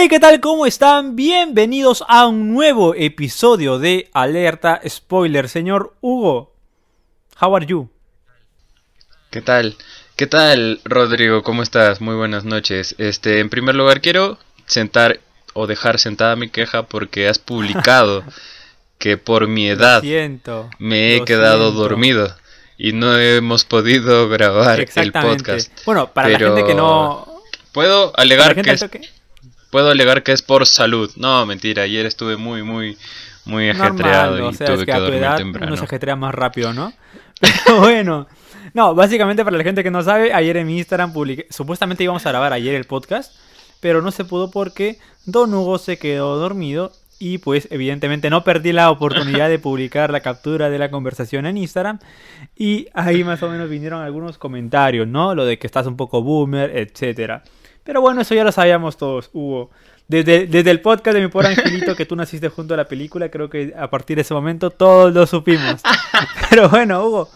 Hey, ¿qué tal? ¿Cómo están? Bienvenidos a un nuevo episodio de Alerta Spoiler. Señor Hugo, how are you? ¿Qué tal? ¿Qué tal, Rodrigo? ¿Cómo estás? Muy buenas noches. Este, en primer lugar quiero sentar o dejar sentada mi queja porque has publicado que por mi edad Siento. me he quedado siento. dormido y no hemos podido grabar el podcast. Bueno, para Pero la gente que no. Puedo alegar que que- puedo alegar que es por salud. No, mentira, ayer estuve muy muy muy ajetreado Normal, o y sea, tuve es que que a tu dormir edad temprano. uno se ajetrea más rápido, ¿no? Pero bueno. No, básicamente para la gente que no sabe, ayer en mi Instagram publiqué, supuestamente íbamos a grabar ayer el podcast, pero no se pudo porque Don Hugo se quedó dormido y pues evidentemente no perdí la oportunidad de publicar la captura de la conversación en Instagram y ahí más o menos vinieron algunos comentarios, ¿no? Lo de que estás un poco boomer, etcétera. Pero bueno, eso ya lo sabíamos todos, Hugo. Desde, desde el podcast de mi pobre angelito que tú naciste junto a la película, creo que a partir de ese momento todos lo supimos. Pero bueno, Hugo,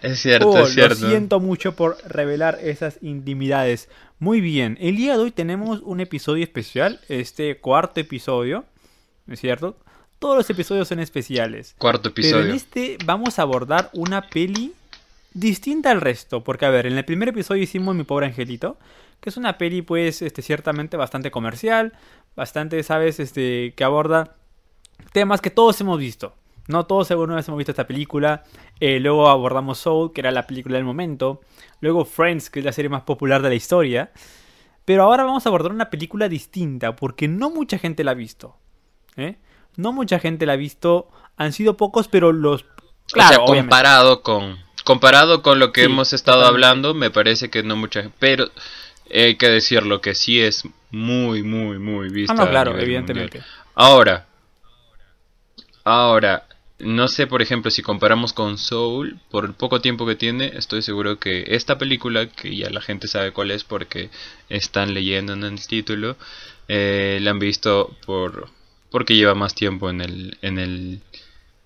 Es cierto, Hugo, es cierto. lo siento mucho por revelar esas intimidades. Muy bien, el día de hoy tenemos un episodio especial, este cuarto episodio, ¿no es cierto? Todos los episodios son especiales. Cuarto Pero en episodio. este vamos a abordar una peli distinta al resto. Porque, a ver, en el primer episodio hicimos Mi Pobre Angelito, que es una peli, pues, este, ciertamente bastante comercial, bastante, ¿sabes? Este, que aborda temas que todos hemos visto. No todos alguna vez hemos visto esta película. Eh, luego abordamos Soul, que era la película del momento. Luego Friends, que es la serie más popular de la historia. Pero ahora vamos a abordar una película distinta, porque no mucha gente la ha visto. ¿eh? No mucha gente la ha visto. Han sido pocos, pero los... Claro, o sea, obviamente. comparado con comparado con lo que Sí, hemos estado totalmente. hablando, me parece que no mucha, pero hay que decirlo que sí es muy muy muy vista. Ah, no, claro, evidentemente. mundial. Ahora, ahora no sé, por ejemplo, si comparamos con Soul, por el poco tiempo que tiene, estoy seguro que esta película, que ya la gente sabe cuál es porque están leyendo en el título, eh, la han visto por porque lleva más tiempo en el en el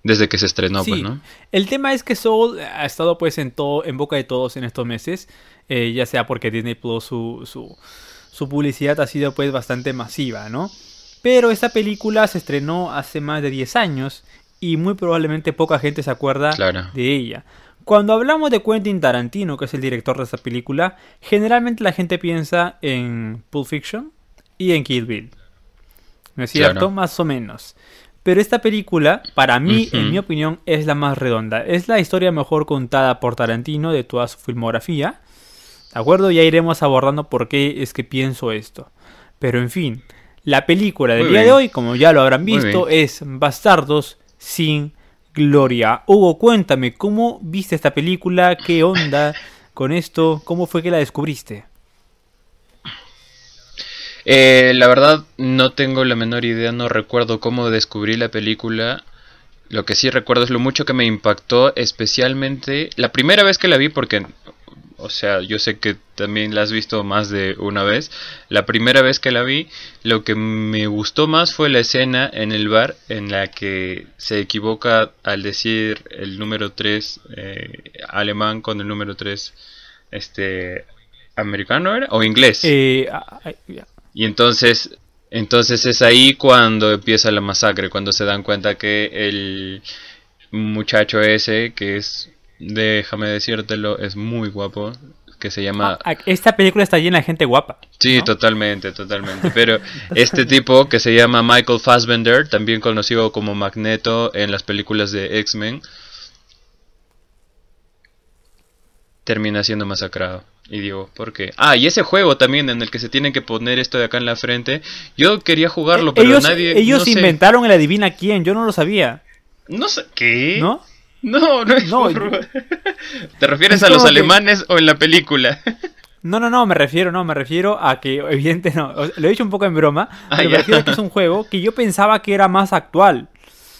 desde que se estrenó, Sí, pues, ¿no? El tema es que Soul ha estado pues en todo, en boca de todos en estos meses, eh, ya sea porque Disney Plus su, su, su publicidad ha sido pues bastante masiva, ¿no? Pero esta película se estrenó hace más de 10 años y muy probablemente poca gente se acuerda Claro. de ella. Cuando hablamos de Quentin Tarantino, que es el director de esta película, generalmente la gente piensa en Pulp Fiction y en Kill Bill. ¿No es cierto? Claro. Más o menos. Pero esta película, para mí, en Ujú. mi opinión, es la más redonda. Es la historia mejor contada por Tarantino de toda su filmografía. ¿De acuerdo? Ya iremos abordando por qué es que pienso esto. Pero en fin, la película del Muy día de hoy, como ya lo habrán visto, es Bastardos sin Gloria. Hugo, cuéntame, ¿cómo viste esta película? ¿Qué onda con esto? ¿Cómo fue que la descubriste? Eh, la verdad no tengo la menor idea, no recuerdo cómo descubrí la película. Lo que sí recuerdo es lo mucho que me impactó, especialmente la primera vez que la vi, porque, o sea, yo sé que también la has visto más de una vez. La primera vez que la vi, lo que me gustó más fue la escena en el bar en la que se equivoca al decir el número 3 alemán con el número 3 este americano era o inglés. Eh, ah, ah. Y entonces, entonces es ahí cuando empieza la masacre, cuando se dan cuenta que el muchacho ese, que es, déjame decírtelo, es muy guapo, que se llama... Ah, esta película está llena de gente guapa. Sí, ¿no? totalmente, totalmente. Pero este tipo que se llama Michael Fassbender, también conocido como Magneto en las películas de X-Men, termina siendo masacrado. Y digo, ¿por qué? Ah, y ese juego también en el que se tienen que poner esto de acá en la frente. Yo quería jugarlo, pero ellos nadie. ellos no sé. inventaron el adivina quién, yo no lo sabía, No sé. ¿Qué? ¿no? No, no es No, ¿Te refieres es a los que- alemanes o en la película? No, no, no, me refiero, no, me refiero a que, evidente, no, lo he dicho un poco en broma, Ah, pero me refiero a que es un juego que yo pensaba que era más actual.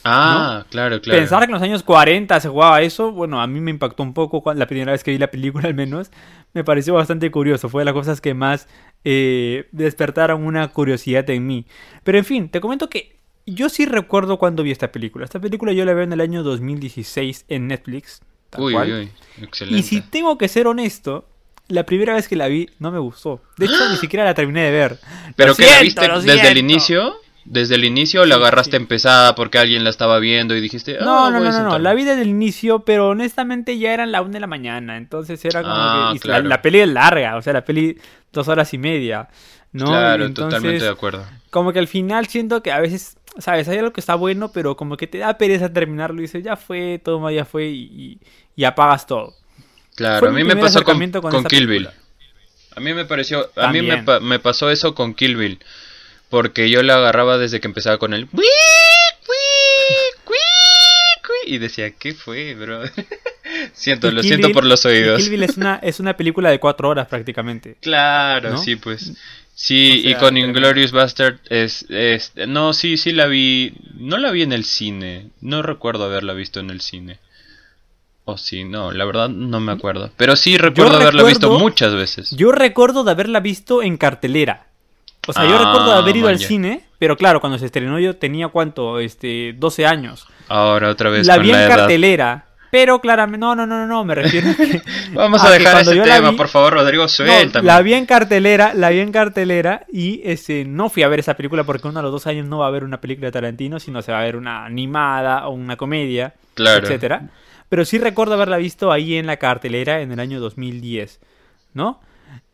Ah, claro, claro. Pensar que en los años 40 se jugaba eso, bueno, a mí me impactó un poco la primera vez que vi la película al menos, me pareció bastante curioso, fue de las cosas que más eh, despertaron una curiosidad en mí. Pero en fin, te comento que yo sí recuerdo cuando vi esta película. Esta película yo la veo en el año 2016 en Netflix. tal Uy, cual. uy. Excelente. Y si tengo que ser honesto, la primera vez que la vi no me gustó. De hecho, ni siquiera la terminé de ver. ¿Pero que la viste desde el inicio? ¿Desde el inicio la agarraste sí. empezada porque alguien la estaba viendo y dijiste... No, "Ah, no, no, no, no, sentarme"? la vi desde el inicio, pero honestamente ya eran la una de la mañana, entonces era como Ah, que... claro. la, la peli es larga, o sea, la peli dos horas y media, ¿no? Claro, entonces, totalmente de acuerdo. como que al final siento que a veces, ¿sabes? Hay algo que está bueno, pero como que te da pereza terminarlo y dices, ya fue, toma, ya fue, y, y- apagas todo. Claro, Fue a mí me pasó con, con Kill Bill. A mí me pareció, a mí me, me pasó eso con Kill Bill, porque yo la agarraba desde que empezaba con el y decía, ¿qué fue, bro? siento, Y lo Kill siento Bill- por los oídos. Kill Bill es una, es una película de cuatro horas prácticamente. Claro, ¿no? sí, pues. Sí, O sea, y con. Inglorious Bastard es, es... No, sí, sí la vi... No la vi en el cine. No recuerdo haberla visto en el cine. O sí, no, la verdad no me acuerdo. Pero sí recuerdo haberla visto muchas veces. Yo recuerdo de haberla visto en cartelera. O sea, yo Ah, recuerdo de haber ido al cine, pero claro, cuando se estrenó yo tenía cuánto, este, 12 años. Ahora otra vez la con vi la en edad. cartelera, pero claramente, no, no, no, no, no, me refiero a que... Vamos a a dejar ese tema, vi- por favor, Rodrigo, No, suéltame. la vi en cartelera, la vi en cartelera y este, no fui a ver esa película porque uno a los dos años no va a ver una película de Tarantino, sino se va a ver una animada o una comedia, Claro. etcétera. Pero sí recuerdo haberla visto ahí en la cartelera en el año 2010, ¿no?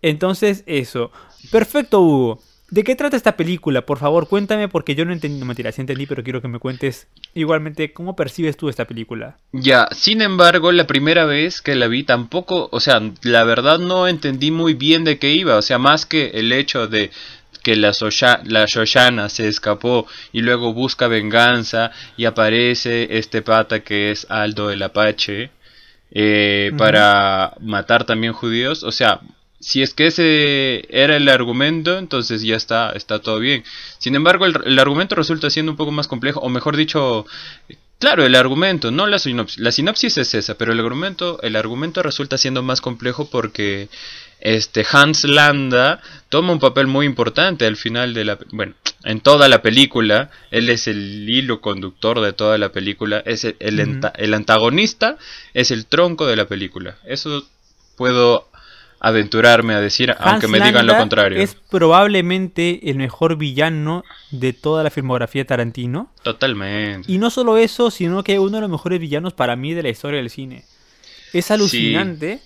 Entonces, eso. Perfecto, Hugo. ¿De qué trata esta película? Por favor, cuéntame porque yo no entendí, no mentira, sí entendí, pero quiero que me cuentes igualmente cómo percibes tú esta película. Ya, sin embargo, la primera vez que la vi tampoco, o sea, la verdad no entendí muy bien de qué iba, o sea, más que el hecho de que la, Sosha- la Shoshana se escapó y luego busca venganza y aparece este pata que es Aldo el Apache eh, para matar también judíos, o sea, si es que ese era el argumento, entonces ya está, está todo bien. Sin embargo, el, el argumento resulta siendo un poco más complejo, o mejor dicho, Claro, el argumento, no la sinopsis. La sinopsis es esa, pero el argumento, el argumento resulta siendo más complejo porque este Hans Landa toma un papel muy importante al final de la, bueno, en toda la película. Él es el hilo conductor de toda la película. Es el, el, antagonista, es el tronco de la película. Eso puedo aventurarme a decir, aunque me digan lo contrario. Es probablemente el mejor villano de toda la filmografía de Tarantino. Totalmente. Y no solo eso, sino que uno de los mejores villanos para mí de la historia del cine. Es alucinante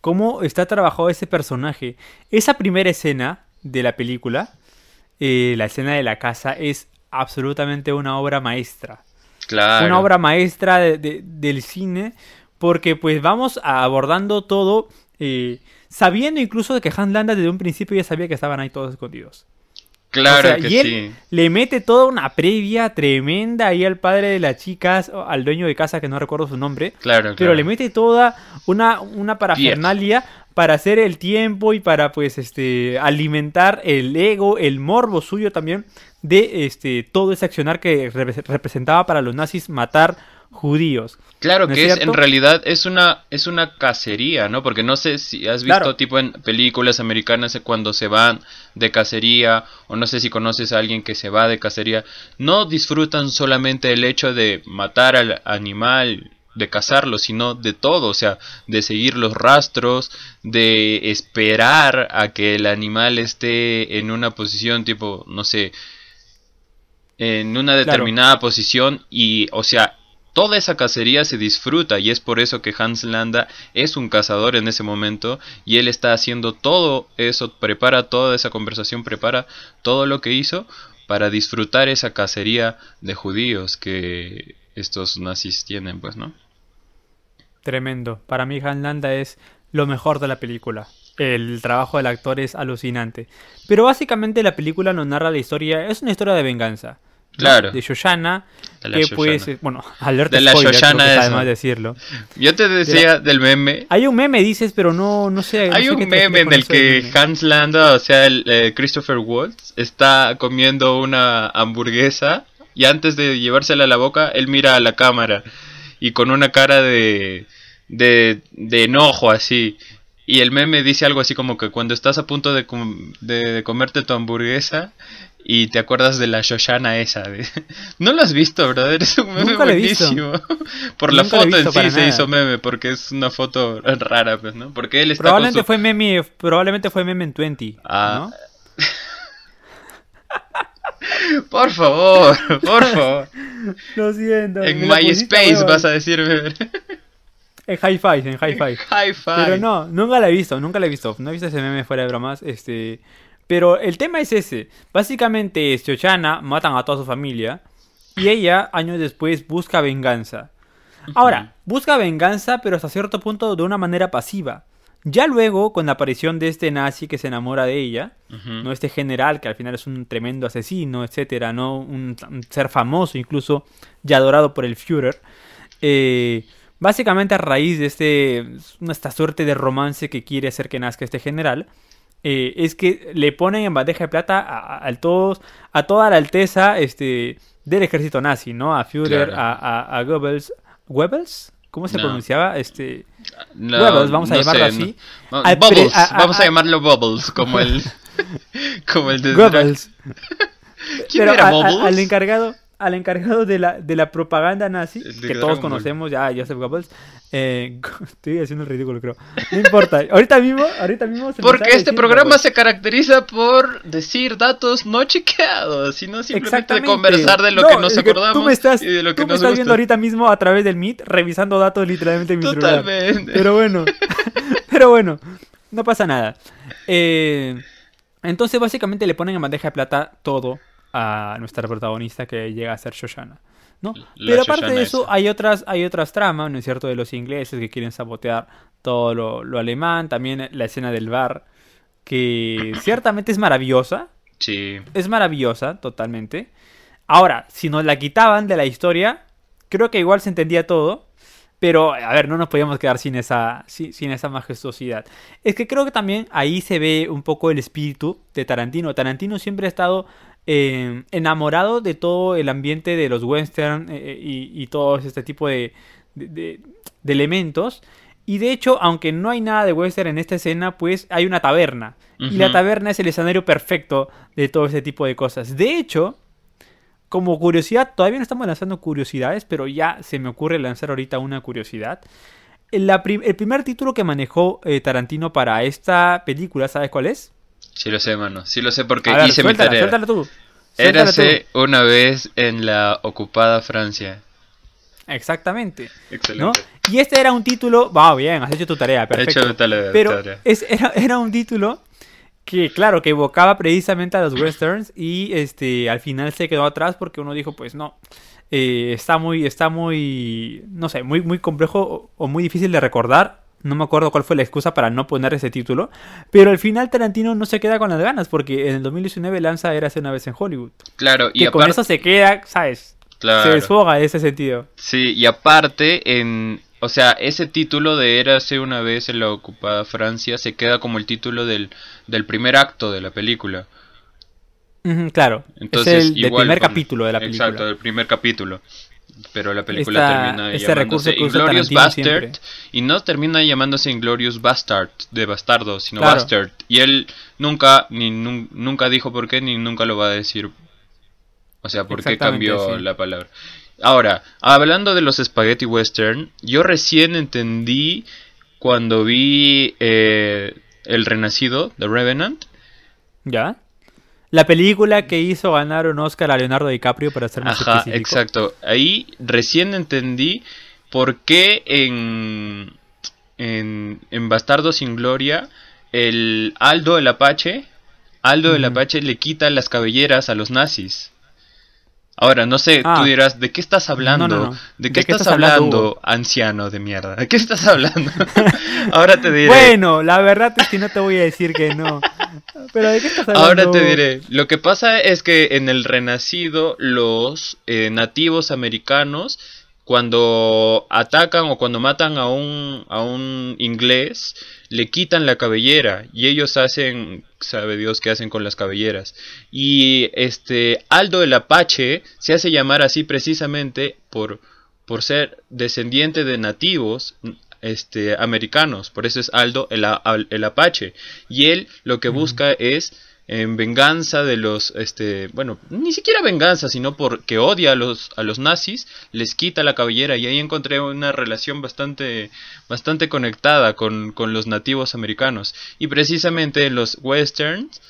cómo está trabajado ese personaje. Esa primera escena de la película, eh, la escena de la casa, es absolutamente una obra maestra. Claro. Una obra maestra de- de- del cine, porque pues vamos abordando todo, eh, sabiendo incluso de que Hans Landa desde un principio ya sabía que estaban ahí todos escondidos. Claro O sea, que y él sí. le mete toda una previa tremenda ahí al padre de las chicas, al dueño de casa que no recuerdo su nombre, Claro, pero claro. le mete toda una, una parafernalia para hacer el tiempo y para pues este alimentar el ego, el morbo suyo también de este todo ese accionar que repre- representaba para los nazis matar judíos. Claro ¿No es que es, en realidad es una es una cacería, ¿no? Porque no sé si has visto Claro. tipo en películas americanas cuando se van de cacería o no sé si conoces a alguien que se va de cacería, no disfrutan solamente el hecho de matar al animal, de cazarlo, sino de todo, o sea, de seguir los rastros, de esperar a que el animal esté en una posición tipo, no sé, en una determinada posición y, o sea, toda esa cacería se disfruta y es por eso que Hans Landa es un cazador en ese momento y él está haciendo todo eso, prepara toda esa conversación, prepara todo lo que hizo para disfrutar esa cacería de judíos que estos nazis tienen, pues, ¿no? Tremendo. Para mí Hans Landa es lo mejor de la película. El trabajo del actor es alucinante. Pero básicamente la película nos narra la historia, es una historia de venganza. Claro. De la que bueno, alerta De la spoiler, creo Shoshana que está de decirlo. Yo te decía del meme Hay un meme, dices, pero no, no sé. no Hay sé un meme en el que meme. Hans Landa, o sea, el, eh, Christopher Waltz, está comiendo una hamburguesa y antes de llevársela a la boca, él mira a la cámara y con una cara de, de, de enojo así. Y el meme dice algo así como que cuando estás a punto de, com- de, de comerte tu hamburguesa y te acuerdas de la Shoshana esa. De... ¿No lo has visto, brother? Es un meme Nunca buenísimo. Por la Nunca foto en sí se nada. hizo meme, porque es una foto rara, pues, ¿no? Porque él está con Probablemente su... fue meme, probablemente fue meme en 20, Ah, ¿no? Por favor, por favor. Lo siento. En MySpace vas a decirme. En Hi-Fi, en Hi-Fi. Hi-Fi. Pero no, nunca la he visto, nunca la he visto. No he visto ese meme fuera de bromas. Este. Pero el tema es ese. Básicamente, Shoshana matan a toda su familia. Y ella, años después, busca venganza. Ahora, busca venganza, pero hasta cierto punto de una manera pasiva. Ya luego, con la aparición de este nazi que se enamora de ella, no este general que al final es un tremendo asesino, etcétera, no un, un ser famoso incluso ya adorado por el Führer. eh, básicamente a raíz de este esta suerte de romance que quiere hacer que nazca este general eh, es que le ponen en bandeja de plata a, a- a todos a toda la alteza este del ejército nazi, ¿no? A Führer, Claro. a, Goebbels, Goebbels, ¿cómo se No. pronunciaba? Este No, Goebbels, vamos a no llamarlo sé, así. Bubbles, vamos a, llamarlo Bubbles, como el. como el de. Goebbels. ¿Quién Pero era Bubbles? al encargado, al encargado de la, de la propaganda nazi, que todos Ball. conocemos ya, Joseph Goebbels, eh, estoy haciendo el ridículo, creo. No importa, ahorita mismo, ahorita mismo se Porque este programa Goebbels. se caracteriza por decir datos no chequeados, sino simplemente de conversar de lo No, que nos acordamos tú me estás, y de lo que tú me nos estás gusta. viendo ahorita mismo a través del Meet, revisando datos literalmente en mi celular. Totalmente. Pero bueno, pero bueno, no pasa nada. Eh, entonces básicamente le ponen en bandeja de plata todo a nuestra protagonista que llega a ser Shoshana. ¿no? La Pero aparte Shoshana de eso esa. hay otras, hay otras tramas, ¿no es cierto? De los ingleses que quieren sabotear todo lo, lo alemán, también la escena del bar, que ciertamente es maravillosa, Sí. es maravillosa, totalmente. Ahora, si nos la quitaban de la historia, creo que igual se entendía todo. Pero, a ver, no nos podíamos quedar sin esa, sin, sin esa majestuosidad. Es que creo que también ahí se ve un poco el espíritu de Tarantino. Tarantino siempre ha estado eh, enamorado de todo el ambiente de los western eh, y, y todo este tipo de, de- de- de elementos. Y de hecho, aunque no hay nada de western en esta escena, pues hay una taberna. Y la taberna es el escenario perfecto de todo ese tipo de cosas. De hecho, como curiosidad, todavía no estamos lanzando curiosidades, pero ya se me ocurre lanzar ahorita una curiosidad. La prim- el primer título que manejó eh, Tarantino para esta película, ¿sabes cuál es? Sí lo sé, mano. Sí lo sé porque ver, hice suéltala, mi tarea. suéltala tú. Suéltala tú. Érase una vez en la ocupada Francia. Exactamente. ¿no? Excelente. Y este era un título, va bien, has hecho tu tarea, He perfecto. hecho mi tarea, Pero tarea. es, era, era un título que, claro, que evocaba precisamente a los westerns y este al final se quedó atrás porque uno dijo, pues no, eh, está muy, está muy, no sé, muy, muy complejo o, o muy difícil de recordar. No me acuerdo cuál fue la excusa para no poner ese título. Pero al final Tarantino no se queda con las ganas porque en el 2019 lanza Érase una vez en Hollywood. Claro, y Que con eso se queda, ¿sabes? Se desfoga en ese sentido. Sí, y aparte, en, o sea, ese título de Érase una vez en la ocupada Francia se queda como el título del, del primer acto de la película. Claro. Entonces, es el del primer con- capítulo de la película. Exacto, del primer capítulo. Pero la película Esta- termina este llamándose Inglorious Bastard. siempre. Y no termina llamándose Inglorious Bastard, de bastardo, sino Claro. Bastard. Y él nunca, ni nun- nunca dijo por qué, ni nunca lo va a decir. O sea, por qué cambió sí. la palabra. Ahora, hablando de los spaghetti western, yo recién entendí cuando vi eh, El Renacido, The Revenant. ¿Ya? La película que hizo ganar un Oscar a Leonardo DiCaprio para ser más Ajá, específico. exacto. Ahí recién entendí por qué en, en, en Bastardo sin Gloria el Aldo el Apache, Aldo el Ujú. Apache le quita las cabelleras a los nazis. Ahora, no sé, Ah. tú dirás, ¿de qué estás hablando? No, no, no. ¿De qué ¿De qué estás, estás hablando, hablando, anciano de mierda? ¿De qué estás hablando? Ahora te diré. Bueno, la verdad es que no te voy a decir que no. Pero ¿de qué estás hablando? Ahora te diré, lo que pasa es que en el Renacido los eh, nativos americanos cuando atacan o cuando matan a un, a un inglés le quitan la cabellera y ellos hacen, sabe Dios qué hacen con las cabelleras. Y este Aldo el Apache se hace llamar así precisamente por, por ser descendiente de nativos este, americanos, por eso es Aldo el, el Apache. Y él lo que busca es en venganza de los, este, bueno, ni siquiera venganza, sino porque odia a los, a los nazis, les quita la cabellera y ahí encontré una relación bastante, bastante conectada con, con los nativos americanos. Y precisamente en los westerns,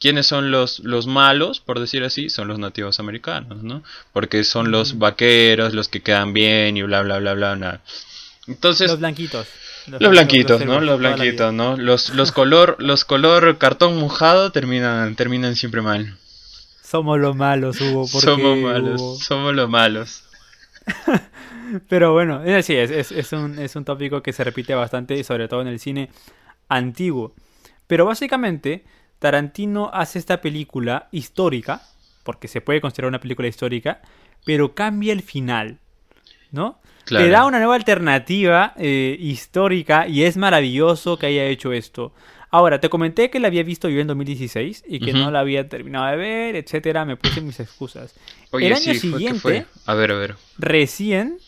¿quiénes son los, los malos, por decir así? Son los nativos americanos, ¿no? Porque son los vaqueros, los que quedan bien y bla, bla, bla, bla. bla. Entonces, Los blanquitos. Los blanquitos, ¿no? Los blanquitos. ¿no? Los, los color, los color cartón mojado terminan, terminan siempre mal. Somos los malos, Hugo. ¿por Somos qué, malos, Hugo? somos los malos. Pero bueno, eh, sí, es, es, es un, es un tópico que se repite bastante, y sobre todo en el cine antiguo. Pero básicamente, Tarantino hace esta película histórica, porque se puede considerar una película histórica, pero cambia el final, ¿no? Claro. Te da una nueva alternativa eh, histórica y es maravilloso que haya hecho esto. Ahora, te comenté que la había visto yo en 2016 y que no la había terminado de ver, etcétera, me puse mis excusas. Oye, el año sí, siguiente, fue. A ver, a ver. recién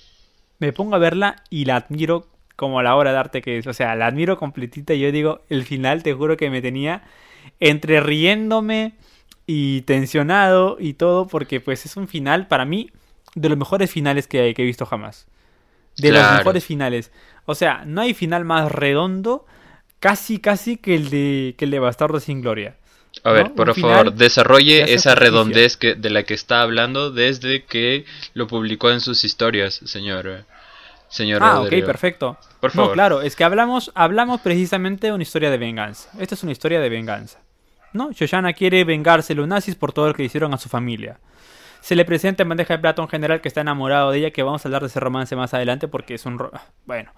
me pongo a verla y la admiro como a la obra de arte que es. O sea, la admiro completita y yo digo, el final te juro que me tenía entre riéndome y tensionado y todo porque pues es un final para mí de los mejores finales que, que he visto jamás. De los Claro. mejores finales. O sea, no hay final más redondo casi casi que el de que el de Bastardo sin Gloria. A ver, ¿no? por favor, desarrolle esa redondez que, de la que está hablando desde que lo publicó en sus historias, señor. Señor Ah, ok, Rodrigo. perfecto. Por No, favor. claro, es que hablamos, hablamos precisamente de una historia de venganza. Esta es una historia de venganza. ¿No? Shoshana quiere vengarse los nazis por todo lo que hicieron a su familia. Se le presenta en bandeja de plata a un general que está enamorado de ella, que vamos a hablar de ese romance más adelante porque es un... Bueno,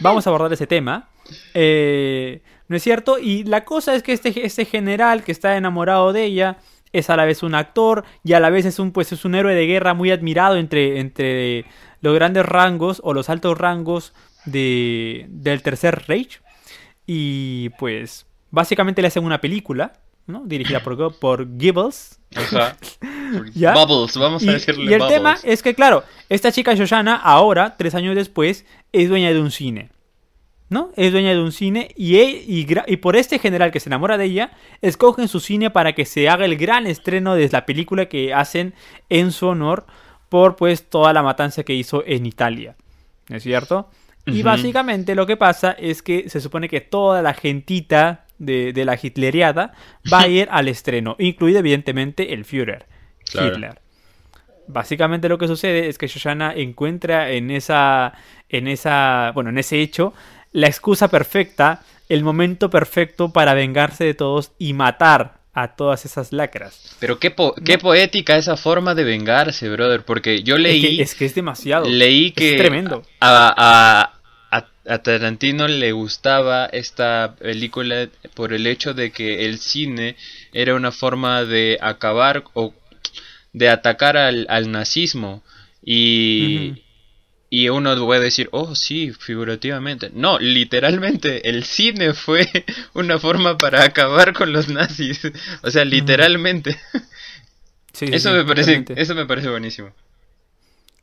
vamos a abordar ese tema. Eh, ¿No es cierto? Y la cosa es que este, este general que está enamorado de ella es a la vez un actor y a la vez es un, pues, es un héroe de guerra muy admirado entre, entre los grandes rangos o los altos rangos de, del Tercer Reich. Y pues básicamente le hacen una película, ¿no? Dirigida por, por. Ajá. ¿Ya? Bubbles, vamos a Y, decirle y el Bubbles. tema es que, claro, esta chica Shoshana, ahora, tres años después, es dueña de un cine. ¿No? Es dueña de un cine y, e- y, y por este general que se enamora de ella, escogen su cine para que se haga el gran estreno de la película que hacen en su honor por pues toda la matanza que hizo en Italia. ¿No es cierto? Y básicamente lo que pasa es que se supone que toda la gentita de, de la hitleriada va a ir al estreno, incluido evidentemente el Führer, Claro. Hitler. Básicamente lo que sucede es que Shoshana encuentra en esa, en esa, bueno, en ese hecho la excusa perfecta, el momento perfecto para vengarse de todos y matar a todas esas lacras. Pero qué, po- qué poética esa forma de vengarse, brother. Porque yo Es leí, que, es que es demasiado. leí Es que tremendo. A, a, a- Tarantino le gustaba esta película por el hecho de que el cine era una forma de acabar o de atacar al, al nazismo. Y, y uno puede decir, oh sí, figurativamente. No, literalmente, el cine fue una forma para acabar con los nazis. O sea, literalmente. Sí, Eso sí, me parece, eso me parece buenísimo.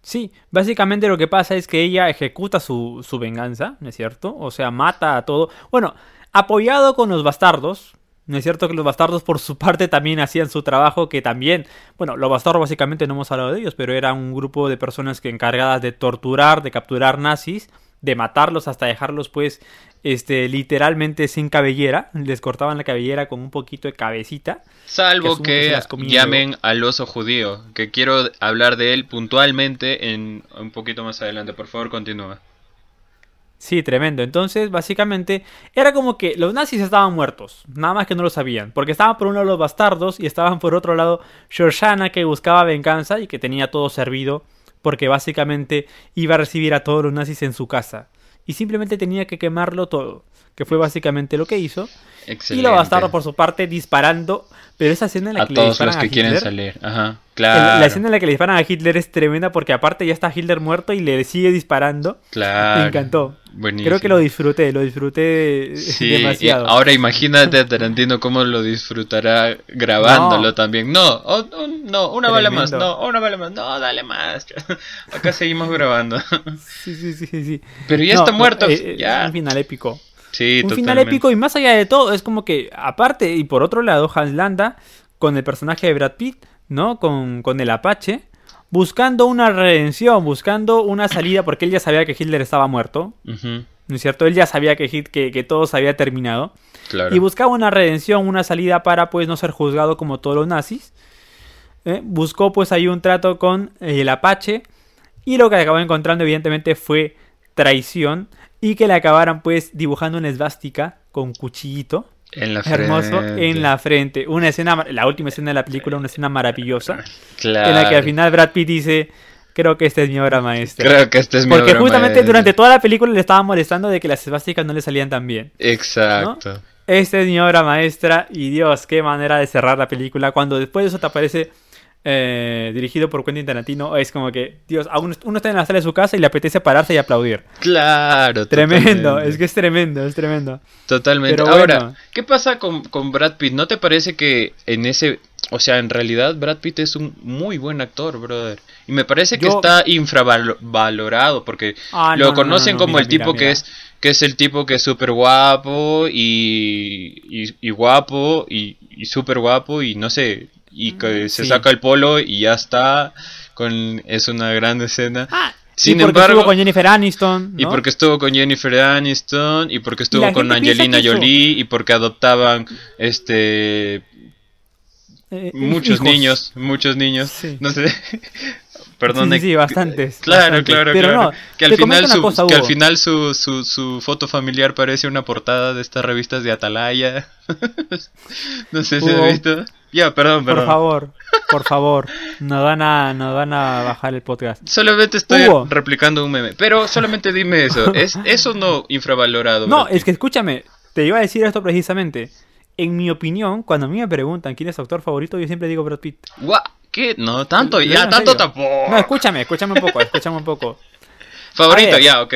Sí, básicamente lo que pasa es que ella ejecuta su, su venganza, ¿no es cierto? O sea, mata a todo. Bueno, apoyado con los bastardos, ¿no es cierto que los bastardos por su parte también hacían su trabajo que también, bueno, los bastardos básicamente no hemos hablado de ellos, pero era un grupo de personas que encargadas de torturar, de capturar nazis, de matarlos hasta dejarlos pues este literalmente sin cabellera, les cortaban la cabellera con un poquito de cabecita. Salvo que llamen al oso judío, que quiero hablar de él puntualmente en un poquito más adelante. Por favor, continúa. Sí, tremendo. Entonces, básicamente, era como que los nazis estaban muertos, nada más que no lo sabían, porque estaban por un lado los bastardos y estaban por otro lado Shoshana que buscaba venganza y que tenía todo servido, porque básicamente iba a recibir a todos los nazis en su casa y simplemente tenía que quemarlo todo, que fue básicamente lo que hizo. Excelente. Y los bastardos por su parte disparando, pero esa escena en la a que le todos disparan los que a quieren Hitler, salir. Ajá, claro. la escena en la que le disparan a Hitler es tremenda porque aparte ya está Hitler muerto y le sigue disparando. Claro. Me encantó. Buenísimo. Creo que lo disfruté, lo disfruté Sí, demasiado. ahora imagínate a Tarantino cómo lo disfrutará grabándolo No. también. No, oh, oh, no, una bala más, Tremendo. no, una bala más, no, dale más. Acá seguimos grabando. Sí, sí, sí, sí. Pero ya No, está muerto, eh, ya. Es un final épico. Sí, un final épico y más allá de todo, es como que, aparte, y por otro lado, Hans Landa, con el personaje de Brad Pitt, ¿no? Con, con el Apache, buscando una redención, buscando una salida, porque él ya sabía que Hitler estaba muerto, ¿no es cierto? Él ya sabía que, Hit- que, que todo se había terminado. Claro. Y buscaba una redención, una salida para pues no ser juzgado como todos los nazis. ¿eh? Buscó pues ahí un trato con eh, el Apache. Y lo que acabó encontrando evidentemente fue traición. Y que le acabaran pues dibujando una esvástica con cuchillito. En la frente. Hermoso en la frente. Una escena, la última escena de la película, una escena maravillosa. Claro. En la que al final Brad Pitt dice, creo que esta es mi obra maestra. Creo que este es mi Porque obra justamente maestra. durante toda la película le estaba molestando de que las esvásticas no le salían tan bien. Exacto. Esta es mi obra maestra y Dios, qué manera de cerrar la película. Cuando después de eso te aparece eh, dirigido por Quentin Tarantino, es como que, Dios, aún uno está en la sala de su casa y le apetece pararse y aplaudir. Claro. Tremendo, totalmente. es que es tremendo, es tremendo. Totalmente. Pero Ahora, bueno. ¿qué pasa con, con Brad Pitt? ¿No te parece que en ese... O sea, en realidad Brad Pitt es un muy buen actor, brother. Y me parece que Yo- está infravalorado porque Ah, lo no, no, no, conocen no, como mira, el tipo mira, que mira. es que es el tipo que es súper guapo y, y, y guapo y, y súper guapo y no sé, y que se sí. saca el polo y ya está. Con, es una gran escena. Ah, Sin y porque embargo, estuvo con Jennifer Aniston, y ¿no? porque estuvo con Jennifer Aniston, y porque estuvo la con Angelina Jolie, y porque adoptaban este Eh, muchos hijos. niños, muchos niños, Sí. no sé. Perdón. Sí, sí, sí, bastantes, Claro, bastantes. claro, Pero claro. no, que al final su cosa, que al final su, su, su foto familiar parece una portada de estas revistas de Atalaya. no sé si has visto. Ya, perdón, Por perdón. favor, por favor, nos van a, nos van a bajar el podcast. Solamente estoy Hugo. replicando un meme, pero solamente dime eso, ¿es eso no infravalorado? No, es que escúchame, te iba a decir esto precisamente. En mi opinión, cuando a mí me preguntan quién es tu actor favorito, yo siempre digo Brad Pitt. Gua- ¿Qué? No, tanto, ya, tanto tampoco. No, escúchame, escúchame un poco, escúchame un poco. Favorito, ver. ya, ok.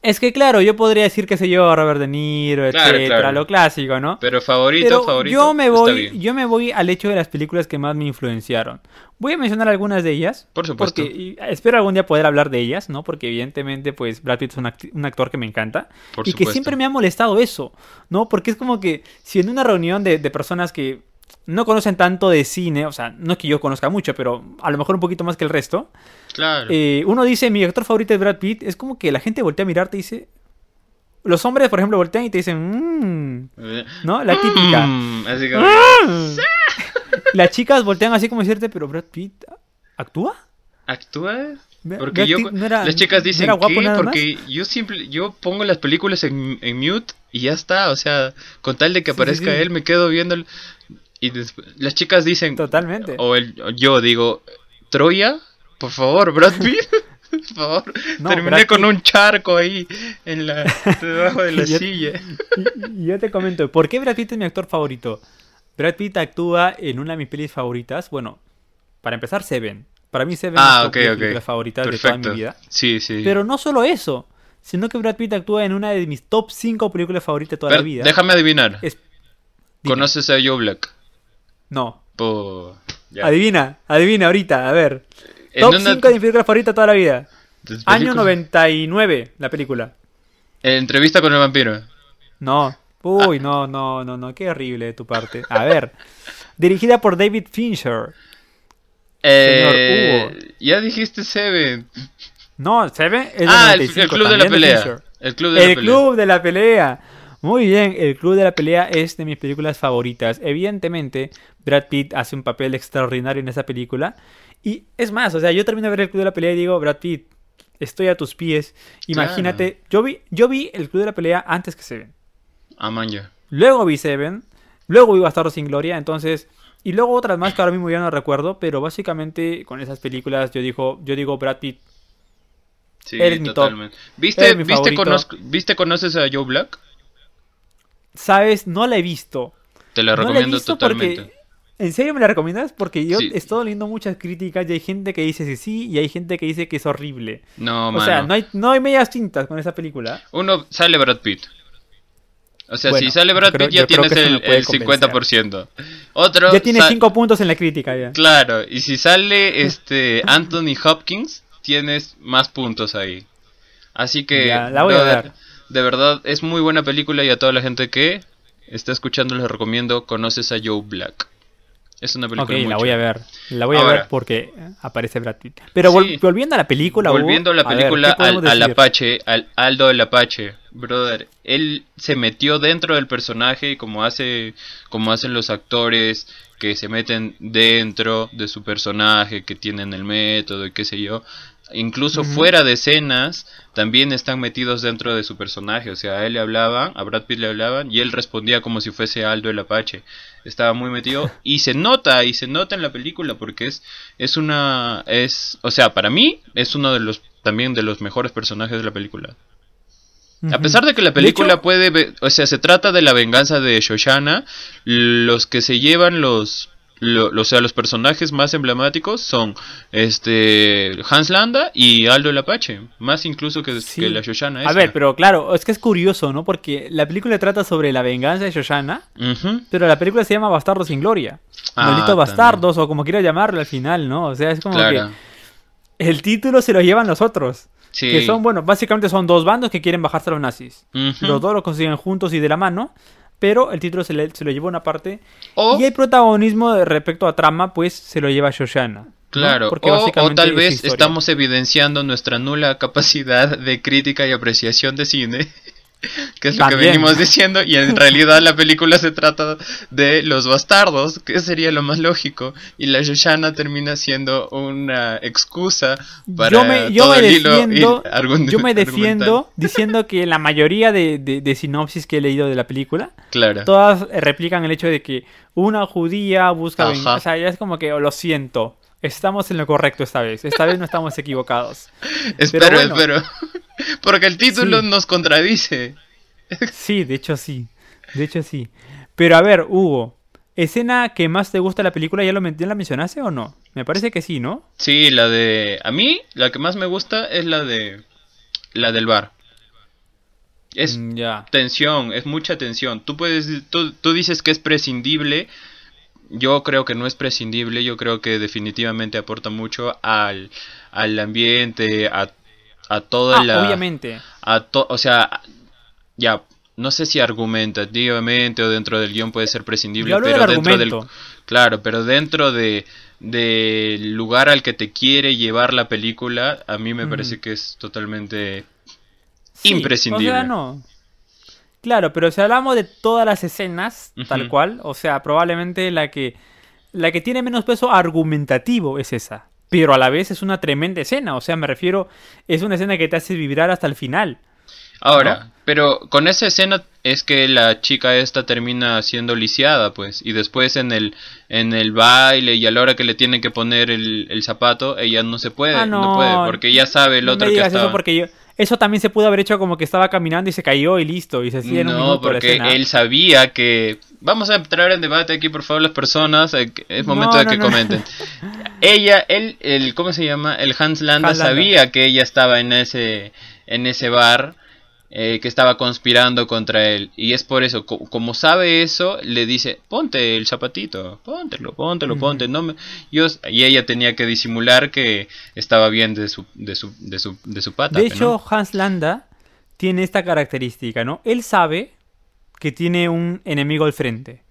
Es que claro, yo podría decir, qué sé yo, Robert De Niro, etcétera, claro. lo clásico, ¿no? Pero favorito, Pero favorito. yo me voy, yo me voy al hecho de las películas que más me influenciaron. Voy a mencionar algunas de ellas. Por supuesto. Porque espero algún día poder hablar de ellas, ¿no? Porque evidentemente, pues, Brad Pitt es un, act- un actor que me encanta. Por y que siempre me ha molestado eso, ¿no? Porque es como que si en una reunión de, de personas que no conocen tanto de cine, o sea, no es que yo conozca mucho, pero a lo mejor un poquito más que el resto, Claro. eh, uno dice, mi actor favorito es Brad Pitt, es como que la gente voltea a mirarte y dice... Los hombres, por ejemplo, voltean y te dicen, mmm, ¿no? La típica. Mm, así como... Mm. Las chicas voltean así como decirte, pero Brad Pitt actúa. ¿Actúa? Porque yo, no era- las chicas no dicen nada más. Porque yo simple, yo pongo las películas en, en mute y ya está, o sea, con tal de que Sí, sí, aparezca sí. él me quedo viendo el- y las chicas dicen Totalmente. o, el, o yo digo Troya, por favor, Brad Pitt, por favor, No, terminé Brad con Pitt- un charco ahí en la debajo de la Yo- silla. Y, y yo te comento, ¿por qué Brad Pitt es mi actor favorito? Brad Pitt actúa en una de mis pelis favoritas. Bueno, para empezar, Seven. Para mí Seven Ah, es ok, top 10 ok. películas favoritas de toda mi vida. Sí, sí. Pero no solo eso, sino que Brad Pitt actúa en una de mis top 5 películas favoritas de toda Ver, la vida. déjame adivinar. Es-. ¿Conoces a Joe Black? No. Ya. Adivina, adivina ahorita, a ver. Top una 5 de mis películas favoritas toda la vida. Año película- 99, la película. Entrevista con el vampiro. No. Uy, no, no, no, no, qué horrible de tu parte. A ver. Dirigida por David Fincher. Eh, Hugo. ya dijiste Seven. No, Seven es Ah, el, 95, el club de la pelea. El club de la El pelea. Club de la Pelea. Muy bien, El Club de la Pelea es de mis películas favoritas. Evidentemente, Brad Pitt hace un papel extraordinario en esa película. Y es más, o sea, yo termino de ver El Club de la Pelea y digo, Brad Pitt, estoy a tus pies. Imagínate, yo vi, yo vi El Club de la Pelea antes que Seven. Ah, man, ya. Luego vi Seven. Luego vi Bastardo sin Gloria. Entonces. Y luego otras más que ahora mismo ya no recuerdo. Pero básicamente con esas películas yo digo, yo digo Brad Pitt. Sí, Eres mi top. ¿Viste, Eres mi viste, conozco- ¿Viste, conoces a Joe Black? ¿Sabes? No la he visto. Te la No la he recomiendo visto totalmente. porque- ¿En serio me la recomiendas? Porque yo Sí. he estado leyendo muchas críticas y hay gente que dice que sí y hay gente que dice que es horrible. No, o mano. sea, no hay, no hay medias tintas con esa película. Uno sale Brad Pitt. O sea, Bueno, si sale Brad Pitt ya tienes el, el convencer. 50%. Otro Ya tiene sa- cinco puntos en la crítica ya. Claro, y si sale este Anthony Hopkins, tienes más puntos ahí. Así que Ya, la voy a ver. de verdad, es muy buena película y a toda la gente que está escuchando les recomiendo Conoces a Joe Black. Es una película Ok, muy la voy a ver. La voy a ver porque aparece Brad Pitt. Pero vol- Sí. volviendo a la película, Volviendo a la película ¿qué podemos al, al? Apache, al Aldo el Apache, brother, él se metió dentro del personaje como hace, como hacen los actores que se meten dentro de su personaje, que tienen el método y qué sé yo. Incluso fuera de escenas, también están metidos dentro de su personaje. O sea, a él le hablaban, a Brad Pitt le hablaban y él respondía como si fuese Aldo el Apache. Estaba muy metido y se nota, y se nota en la película porque es, es una, es, o sea, para mí es uno de los, también de los mejores personajes de la película. A pesar de que la película hecho- puede, o sea, se trata de la venganza de Shoshana, los que se llevan los, lo- o sea, los personajes más emblemáticos son este Hans Landa y Aldo el Apache, más incluso que, Sí. que la Shoshana A ver, pero claro, es que es curioso, ¿no? Porque la película trata sobre la venganza de Shoshana, pero la película se llama Bastardos sin Gloria. Ah, Malditos bastardos, o como quieras llamarlo al final, ¿no? O sea, es como Claro. que el título se lo llevan los otros. Sí. Que son, bueno, básicamente son dos bandos que quieren bajarse a los nazis. Los dos lo consiguen juntos y de la mano, pero el título se, le- se lo lleva una parte. O- Y el protagonismo de- respecto a trama, pues se lo lleva Shoshana. ¿no? Claro, Porque o, tal es vez estamos evidenciando nuestra nula capacidad de crítica y apreciación de cine, que es lo que También. venimos diciendo, y en realidad la película se trata de los bastardos, que sería lo más lógico, y la Shoshana termina siendo una excusa para yo me, yo todo me el defiendo, yo me defiendo diciendo que la mayoría de, de- de sinopsis que he leído de la película, Claro. todas replican el hecho de que una judía busca venganza. O sea, ya es como que "Oh, lo siento. Estamos en lo correcto esta vez. Esta vez no estamos equivocados. espero, pero bueno. espero. Porque el título Sí. nos contradice. Sí, de hecho sí. De hecho sí. Pero a ver, Hugo, ¿escena que más te gusta de la película ya, lo, ya la mencionaste o no? Me parece que sí, ¿no? Sí, la de... A mí, la que más me gusta es la de... La del bar. Es Mm, ya. tensión, es mucha tensión. Tú puedes, tú, tú dices que es prescindible. Yo creo que no es prescindible. Yo creo que definitivamente aporta mucho al, al ambiente, a, a toda Ah, la, obviamente. a to- o sea, ya no sé si argumentativamente o dentro del guion puede ser prescindible, pero del dentro del claro, pero dentro de del lugar al que te quiere llevar la película, a mí me parece que es totalmente Sí, imprescindible. O sea, no. Claro, pero si hablamos de todas las escenas, tal cual, o sea, probablemente la que la que tiene menos peso argumentativo es esa. Pero a la vez es una tremenda escena, o sea, me refiero, es una escena que te hace vibrar hasta el final. Ahora, pero con esa escena es que la chica esta termina siendo lisiada, pues, y después en el en el baile y a la hora que le tienen que poner el, el zapato, ella no se puede, Ah, no. no, puede, porque ya sabe el no otro me que estaba. eso porque yo, eso también se pudo haber hecho como que estaba caminando y se cayó y listo, y se hacía en un No, minuto la porque escena. él sabía que... Vamos a entrar en debate aquí, por favor, las personas. eh, Es momento No, de que no. comenten. ella, él, el, ¿cómo se llama? El Hans Landa Hans Landa. sabía que ella estaba en ese, en ese bar, eh, que estaba conspirando contra él. Y es por eso, co- como sabe eso, le dice, ponte el zapatito, póntelo, póntelo, Ujú. ponte. No me... Yo, y ella tenía que disimular que estaba bien de su, de su, de su, de su pata. De ¿no? hecho, Hans Landa tiene esta característica, ¿no? Él sabe que tiene un enemigo al frente,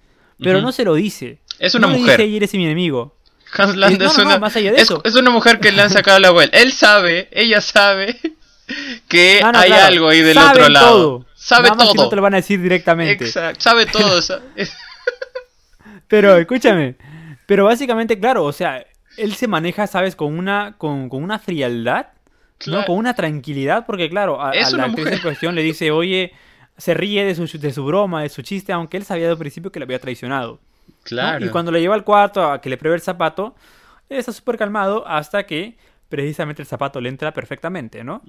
pero no se lo dice. Es una no le mujer. dice, "Ey, eres mi enemigo. Hans Landa no, es no, no, una más allá de es, eso. es una mujer que le han sacado la vuelta. Él sabe, ella sabe que no, hay claro, algo ahí del saben otro lado. todo. Sabe Nada más que todo. no te lo van a decir directamente. Exacto, sabe todo. Pero escúchame. Pero básicamente, claro, o sea, él se maneja, ¿sabes? Con una, con, con una frialdad, Claro. ¿no? Con una tranquilidad, porque claro, a, a la actriz en cuestión le dice, oye, se ríe de su, de su broma, de su chiste, aunque él sabía el principio que le había traicionado. ¿no? Claro. Y cuando le lleva al cuarto a que le pruebe el zapato, él está súper calmado hasta que precisamente el zapato le entra perfectamente, ¿no?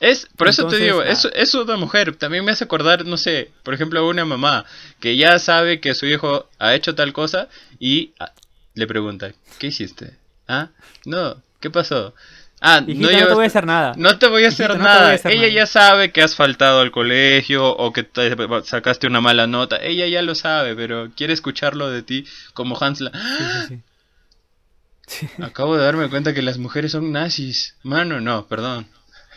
Es, por eso te digo, nada. es, es una mujer. También me hace acordar, no sé, por ejemplo, a una mamá que ya sabe que su hijo ha hecho tal cosa y ah, le pregunta, ¿qué hiciste? ¿Ah? No, ¿qué pasó? Ah, Hijita, no no, te voy a hacer nada. No te voy a hacer Hijito, no te voy a nada. hacer ella nada. ya sabe que has faltado al colegio o que te sacaste una mala nota. Ella ya lo sabe, pero quiere escucharlo de ti como Hansla. Sí, sí, sí. Sí. Acabo de darme cuenta que las mujeres son nazis. Mano, no, perdón.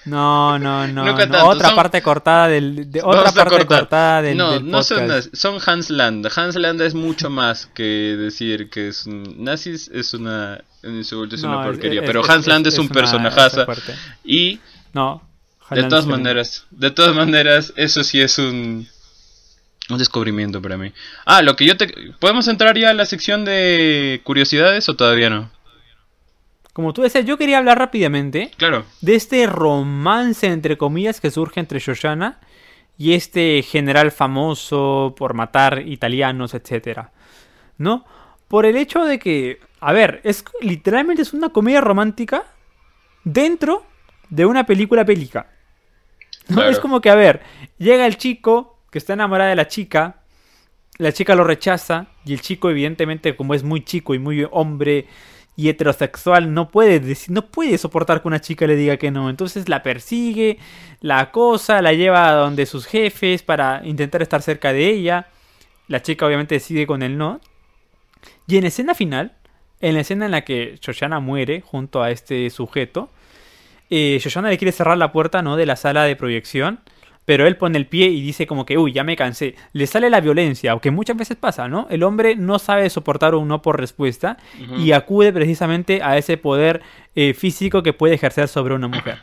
No, no, no. No. tanto, Otra son- parte cortada del. de- otra parte cortar. cortada del. no, del no son, podcast. naz- son Hans Landa. Hans Landa es mucho más que decir que es un nazis es una un insulto, es No, una porquería. es- pero es- Hans es, es un fuerte. y No. de todas maneras, de todas maneras, eso sí es un un descubrimiento para mí. Ah, lo que yo te podemos entrar ya a la sección de curiosidades o todavía no. Como tú decías, yo quería hablar rápidamente Claro. de este romance, entre comillas, que surge entre Shoshana y este general famoso por matar italianos, etcétera. ¿No? Por el hecho de que, a ver, es literalmente es una comedia romántica dentro de una película bélica. ¿No? Claro. Es como que, a ver, llega el chico que está enamorado de la chica, la chica lo rechaza y el chico evidentemente como es muy chico y muy hombre y heterosexual no puede deci- no puede soportar que una chica le diga que no, entonces la persigue, la acosa, la lleva a donde sus jefes para intentar estar cerca de ella. La chica obviamente decide con el no. Y en escena final, en la escena en la que Shoshana muere junto a este sujeto, eh, Shoshana le quiere cerrar la puerta ¿no? de la sala de proyección, pero él pone el pie y dice como que, uy, ya me cansé. Le sale la violencia, aunque muchas veces pasa, ¿no? El hombre no sabe soportar un no por respuesta y acude precisamente a ese poder eh, físico que puede ejercer sobre una mujer.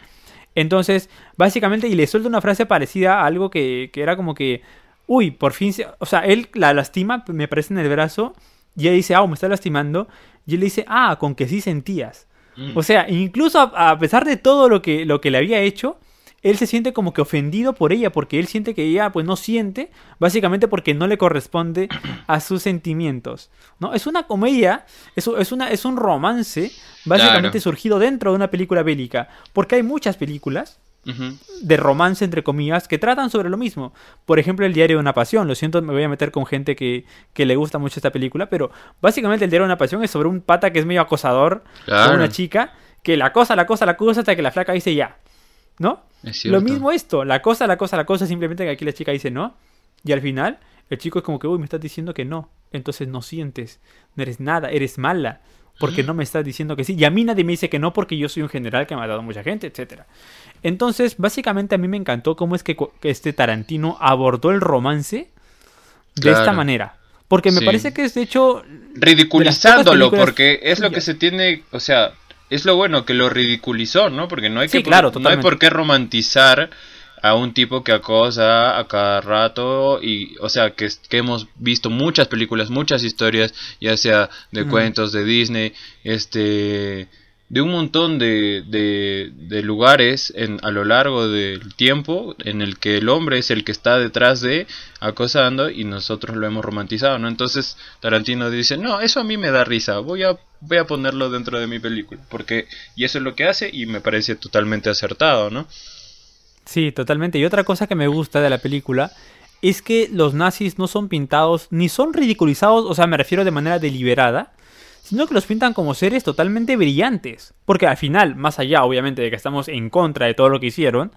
Entonces, básicamente, y le suelta una frase parecida a algo que, que era como que, uy, por fin, se- o sea, él la lastima, me parece en el brazo, y ella dice, ah, me está lastimando, y él le dice, ah, con que sí sentías. Mm. O sea, incluso a, a pesar de todo lo que, lo que le había hecho, él se siente como que ofendido por ella, porque él siente que ella pues no siente, básicamente porque no le corresponde a sus sentimientos. ¿no? Es una comedia, es, es, una, es un romance, básicamente Claro. surgido dentro de una película bélica, porque hay muchas películas de romance, entre comillas, que tratan sobre lo mismo. Por ejemplo, El diario de una pasión. Lo siento, me voy a meter con gente que, que le gusta mucho esta película, pero básicamente El diario de una pasión es sobre un pata que es medio acosador Claro. con una chica, que la cosa, la cosa, la cosa, hasta que la flaca dice ya. ¿No? Es. Lo mismo esto, la cosa, la cosa, la cosa, simplemente que aquí la chica dice no. Y al final, el chico es como que, uy, me estás diciendo que no. Entonces no sientes, no eres nada, eres mala. Porque no me estás diciendo que sí. Y a mí nadie me dice que no porque yo soy un general que ha matado a mucha gente, etcétera. Entonces, básicamente a mí me encantó cómo es que este Tarantino abordó el romance de Claro. esta manera. Porque me Sí. parece que es de hecho ridiculizándolo porque es lo que se tiene, o sea, es lo bueno que lo ridiculizó, ¿no? Porque no hay Sí, que claro, no hay por qué romantizar a un tipo que acosa a cada rato y o sea que, que hemos visto muchas películas muchas historias ya sea de Mm. cuentos de Disney este de un montón de, de, de lugares en, a lo largo del tiempo en el que el hombre es el que está detrás de acosando y nosotros lo hemos romantizado, ¿no? Entonces Tarantino dice, no, eso a mí me da risa, voy a, voy a ponerlo dentro de mi película, porque y eso es lo que hace y me parece totalmente acertado, ¿no? Sí, totalmente. Y otra cosa que me gusta de la película es que los nazis no son pintados ni son ridiculizados, o sea, me refiero de manera deliberada, sino que los pintan como seres totalmente brillantes. Porque al final, más allá, obviamente, de que estamos en contra de todo lo que hicieron,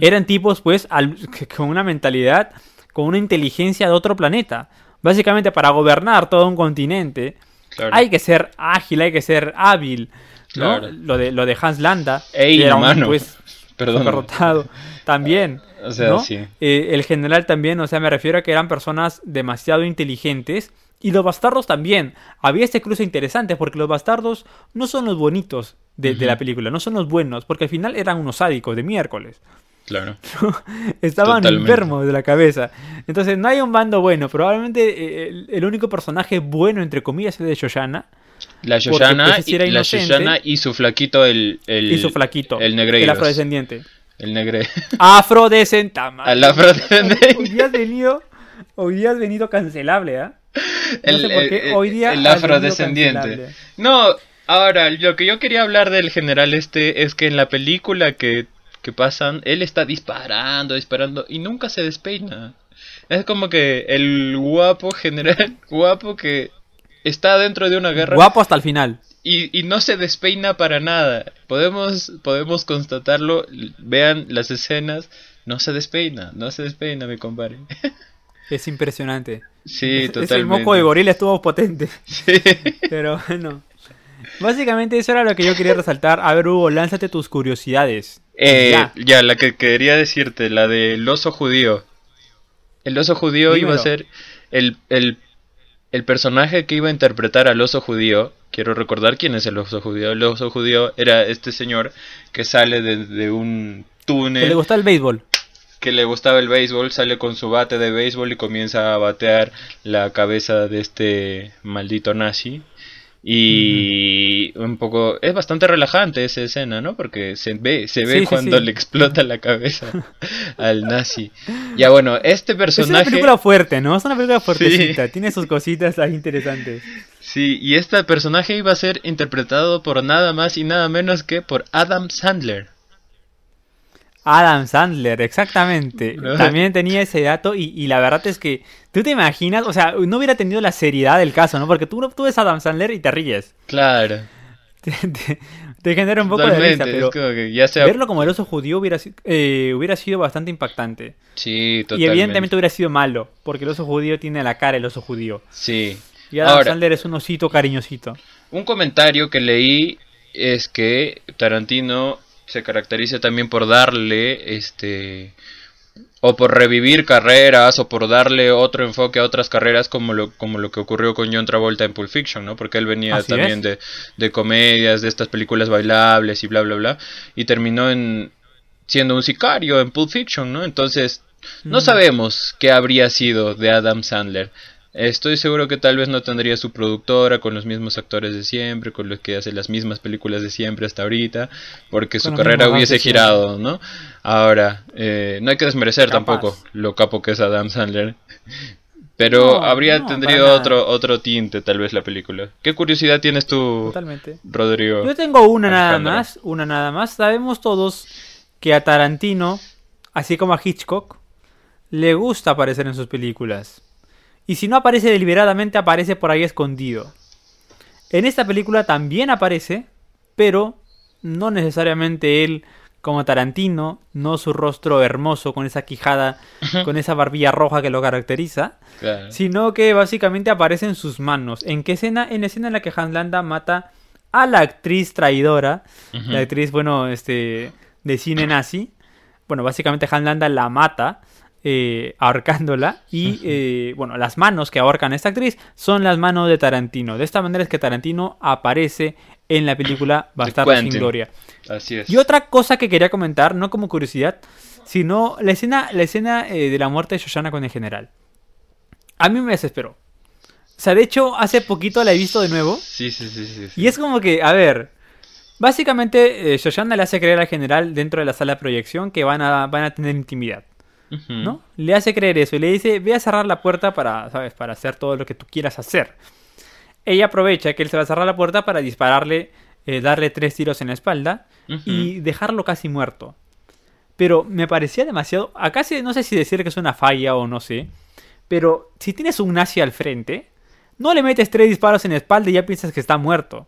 eran tipos, pues, al- con una mentalidad, con una inteligencia de otro planeta. Básicamente, para gobernar todo un continente, Claro. hay que ser ágil, hay que ser hábil. ¿no? Claro. Lo, de, lo de Hans Landa, Ey, era un, pues, también. O sea, ¿no? sí. Eh, el general también, o sea, me refiero a que eran personas demasiado inteligentes. Y los bastardos también. Había este cruce interesante porque los bastardos no son los bonitos de, la película, no son los buenos, porque al final eran unos sádicos de miércoles. Claro. Estaban Totalmente. enfermos de la cabeza. Entonces no hay un bando bueno. Probablemente eh, el, el único personaje bueno, entre comillas, es el de Shoshana. La Shoshana, pues, y, la. Shoshana y su flaquito el el y su flaquito. el El negreiros. afrodescendiente. el negre Afrodescentama. Afrodescendiente. Hoy día has venido. Hoy día has venido cancelable, ¿ah? el, sé por qué el- hoy día el afrodescendiente. No, ahora lo que yo quería hablar del general este es que en la película que, que pasan, él está disparando, disparando y nunca se despeina. Es como que el guapo general, guapo que está dentro de una guerra Guapo hasta el final. y, y no se despeina para nada. Podemos, podemos constatarlo, vean las escenas, no se despeina, no se despeina, mi compadre. Es impresionante. Sí, Ese totalmente. moco de gorila estuvo potente. Sí. Pero bueno. Básicamente eso era lo que yo quería resaltar. A ver, Hugo, lánzate tus curiosidades. Eh, Ya. ya. la que quería decirte, la del oso judío. El oso judío iba a ser el, el, el personaje que iba a interpretar al oso judío. Quiero recordar quién es el oso judío. El oso judío era este señor que sale de, de un Que túnel le gusta el béisbol. Que le gustaba el béisbol, sale con su bate de béisbol y comienza a batear la cabeza de este maldito nazi. Y un poco es bastante relajante esa escena, ¿no? Porque se ve se ve Sí, cuando sí. le explota la cabeza al nazi. Ya bueno, este Es una personaje película fuerte, ¿no? Es una película fuertecita. Tiene sus cositas ahí interesantes. Sí, y este personaje iba a ser interpretado por nada más y nada menos que por Adam Sandler. Adam Sandler, exactamente. También tenía ese dato y, y la verdad es que tú te imaginas, o sea, no hubiera tenido la seriedad del caso, ¿no? Porque tú, tú ves a Adam Sandler y te ríes. Claro. Te, te- te genera un poco de Totalmente, risa, pero es como que ya sea verlo como el oso judío hubiera, eh, hubiera sido bastante impactante. Sí, Y totalmente. evidentemente hubiera sido malo, porque el oso judío tiene la cara el oso judío. Sí. Y Adam Ahora, Sandler es un osito cariñosito. Un comentario que leí es que Tarantino se caracteriza también por darle este o por revivir carreras o por darle otro enfoque a otras carreras como lo, como lo que ocurrió con John Travolta en Pulp Fiction, ¿no? Porque él venía Así también de, de comedias, de estas películas bailables y bla bla bla y terminó en siendo un sicario en Pulp Fiction, ¿no? Entonces, no Mm. sabemos qué habría sido de Adam Sandler. Estoy seguro que tal vez no tendría su productora con los mismos actores de siempre, con los que hace las mismas películas de siempre hasta ahorita, porque su carrera hubiese siempre. girado, ¿no? Ahora, eh, no hay que desmerecer Capaz. tampoco lo capo que es Adam Sandler. Pero No, habría no, tendría otro otro tinte tal vez la película. ¿Qué curiosidad tienes tú, Totalmente. Rodrigo? Yo tengo una nada más, una nada más. Sabemos todos que a Tarantino, así como a Hitchcock, le gusta aparecer en sus películas. Y si no aparece deliberadamente, aparece por ahí escondido. En esta película también aparece, pero no necesariamente él como Tarantino, no su rostro hermoso con esa quijada, con esa barbilla roja que lo caracteriza, Claro. sino que básicamente aparece en sus manos. ¿En qué escena? En la escena en la que Hans Landa mata a la actriz traidora, la actriz, bueno, este, de cine nazi. Bueno, básicamente Hans Landa la mata, eh, ahorcándola, y, eh, bueno, las manos que ahorcan a esta actriz son las manos de Tarantino. De esta manera es que Tarantino aparece en la película Bastardo sin. Gloria. Así es. Y otra cosa que quería comentar, no como curiosidad, sino la escena, la escena eh, de la muerte de Shoshana con el general. A mí me desesperó. O sea, de hecho, hace poquito la he visto de nuevo. Sí, sí, sí, sí. sí. Y es como que, a ver, básicamente eh, Shoshana le hace creer al general dentro de la sala de proyección que van a, van a tener intimidad, ¿no? Le hace creer eso y le dice, ve a cerrar la puerta para, ¿sabes? Para hacer todo lo que tú quieras hacer. Ella aprovecha que él se va a cerrar la puerta para dispararle, eh, darle tres tiros en la espalda y dejarlo casi muerto. Pero me parecía demasiado. Acá no sé si decir que es una falla o no sé. Pero si tienes un nazi al frente, no le metes tres disparos en la espalda y ya piensas que está muerto.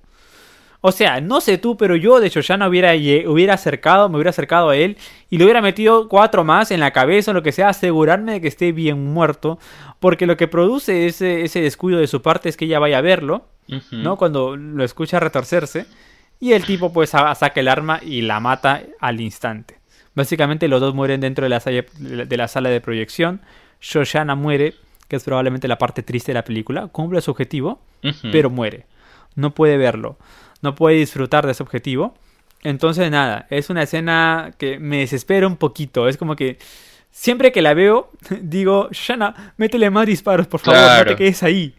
O sea, no sé tú, pero yo de hecho ya no hubiera, hubiera acercado, me hubiera acercado a él y le hubiera metido cuatro más en la cabeza o lo que sea, asegurarme de que esté bien muerto. Porque lo que produce ese, ese descuido de su parte es que ella vaya a verlo. ¿no? Cuando lo escucha retorcerse. Y el tipo pues sa- saca el arma y la mata al instante. Básicamente los dos mueren dentro de la, sala- de la sala de proyección. Shoshana muere, que es probablemente la parte triste de la película. Cumple su objetivo, pero muere. No puede verlo. No puede disfrutar de ese objetivo. Entonces nada, es una escena que me desespera un poquito. Es como que siempre que la veo, digo, Shoshana, métele más disparos, por favor. No te quedes ahí.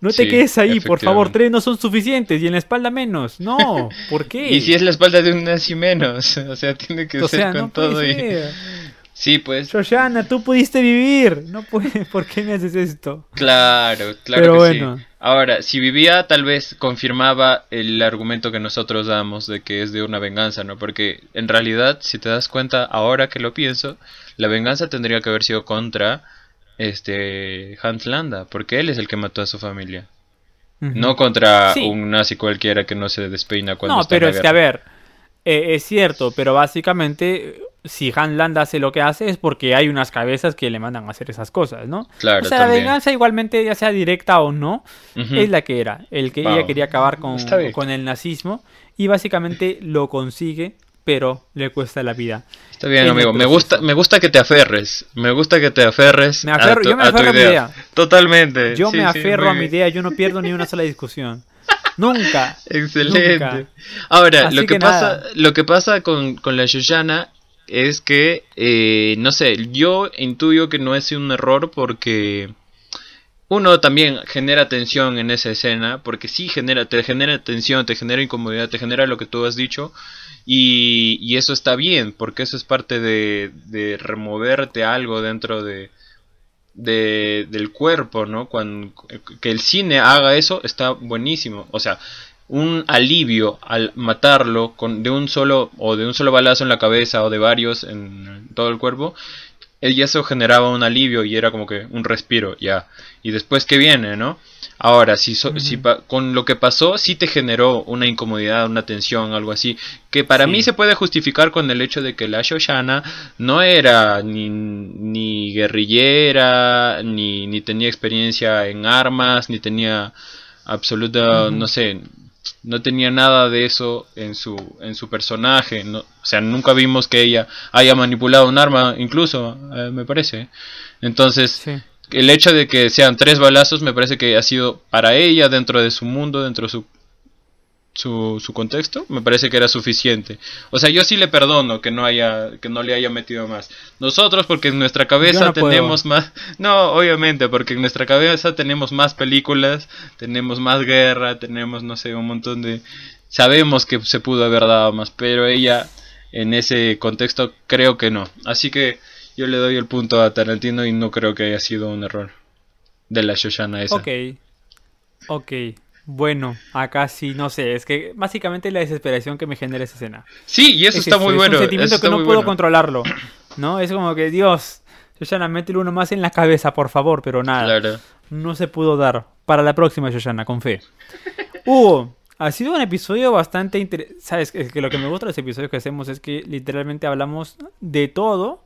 No te Sí, quedes ahí, por favor. Tres no son suficientes y en la espalda menos. No, ¿por qué? Y si es la espalda de un nazi menos, o sea, tiene que o ser sea, con no todo y... Sí, pues, Shoshana, tú pudiste vivir. No puede, ¿por qué me haces esto? claro, claro Pero que bueno. sí. Ahora, si vivía, tal vez confirmaba el argumento que nosotros damos de que es de una venganza, ¿no? Porque en realidad, si te das cuenta, ahora que lo pienso, la venganza tendría que haber sido contra este Hans Landa, porque él es el que mató a su familia. No contra Sí. un nazi cualquiera que no se despeina cuando No, está en pero la es que a ver, eh, es cierto, pero básicamente si Han Land hace lo que hace es porque hay unas cabezas que le mandan a hacer esas cosas, ¿no? Claro, o sea, la venganza igualmente, ya sea directa o no, es la que era. El que Wow. ella quería acabar con, con el nazismo y básicamente lo consigue pero le cuesta la vida. Está bien, En amigo. Me gusta, me gusta que te aferres. Me gusta que te aferres Me aferro- a tu, yo me a tu aferro a mi idea. Totalmente. Yo Sí, me aferro a mi idea, yo no pierdo ni una sola discusión. Nunca. Excelente. Nunca. Ahora, Así lo que, que pasa, lo que pasa con, con la Shoshana es que, eh, no sé, yo intuyo que no es un error porque uno también genera tensión en esa escena, porque sí genera, te genera tensión, te genera incomodidad, te genera lo que tú has dicho, y, y eso está bien, porque eso es parte de, de removerte algo dentro de, de, del cuerpo, ¿no? Cuando, que el cine haga eso está buenísimo. O sea, un alivio al matarlo con, de un solo o de un solo balazo en la cabeza o de varios en todo el cuerpo, eh, ya eso generaba un alivio y era como que un respiro, ya. Y después que viene, ¿no? Ahora, si, so- Ujú. si pa- con lo que pasó, sí te generó una incomodidad, una tensión, algo así, que para Sí. mí se puede justificar con el hecho de que la Shoshana no era ni, ni guerrillera, ni, ni tenía experiencia en armas, ni tenía absoluta, no sé, no tenía nada de eso en su, en su personaje, no, o sea, nunca vimos que ella haya manipulado un arma, incluso, eh, me parece. Entonces, Sí. el hecho de que sean tres balazos me parece que ha sido para ella dentro de su mundo, dentro de su su, su contexto, me parece que era suficiente. O sea, yo sí le perdono que no haya que no le haya metido más. Nosotros porque en nuestra cabeza no puedo. tenemos más No, obviamente, porque en nuestra cabeza tenemos más películas, tenemos más guerra, tenemos no sé, un montón de sabemos que se pudo haber dado más, pero ella en ese contexto creo que no. Así que yo le doy el punto a Tarantino y no creo que haya sido un error de la Shoshana esa. Ok. Ok. Bueno, acá sí, no sé. Es que básicamente la desesperación que me genera esa escena. Sí, y eso Es está eso, muy es bueno. un sentimiento que no puedo bueno. controlarlo. ¿No? Es como que, Dios, Shoshana, métele uno más en la cabeza, por favor, pero nada. Claro. No se pudo dar. Para la próxima, Shoshana, con fe. Hugo, ha sido un episodio bastante interesante. Sabes, es que lo que me gusta de los episodios que hacemos es que literalmente hablamos de todo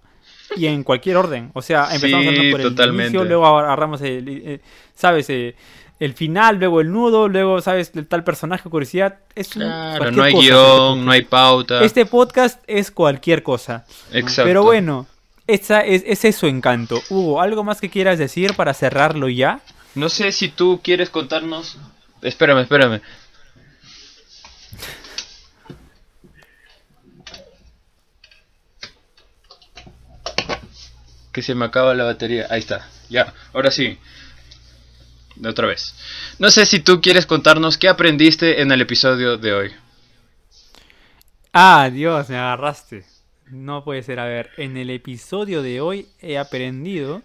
y en cualquier orden. O sea, empezamos Sí, hablando por el totalmente. inicio, luego agarramos el, eh, ¿sabes? Eh, el final, luego el nudo, luego, ¿sabes? El tal personaje, curiosidad. Es un- Claro, no hay cosa guion, no hay pauta. Este podcast es cualquier cosa. Exacto. Pero bueno, esa es, ese es su encanto. Hugo, ¿algo más que quieras decir para cerrarlo ya? No sé si tú quieres contarnos. Espérame, espérame. Que se me acaba la batería. Ahí está. Ya, ahora sí. De otra vez. No sé si tú quieres contarnos qué aprendiste en el episodio de hoy. Ah, Dios, me agarraste. No puede ser. A ver, en el episodio de hoy he aprendido.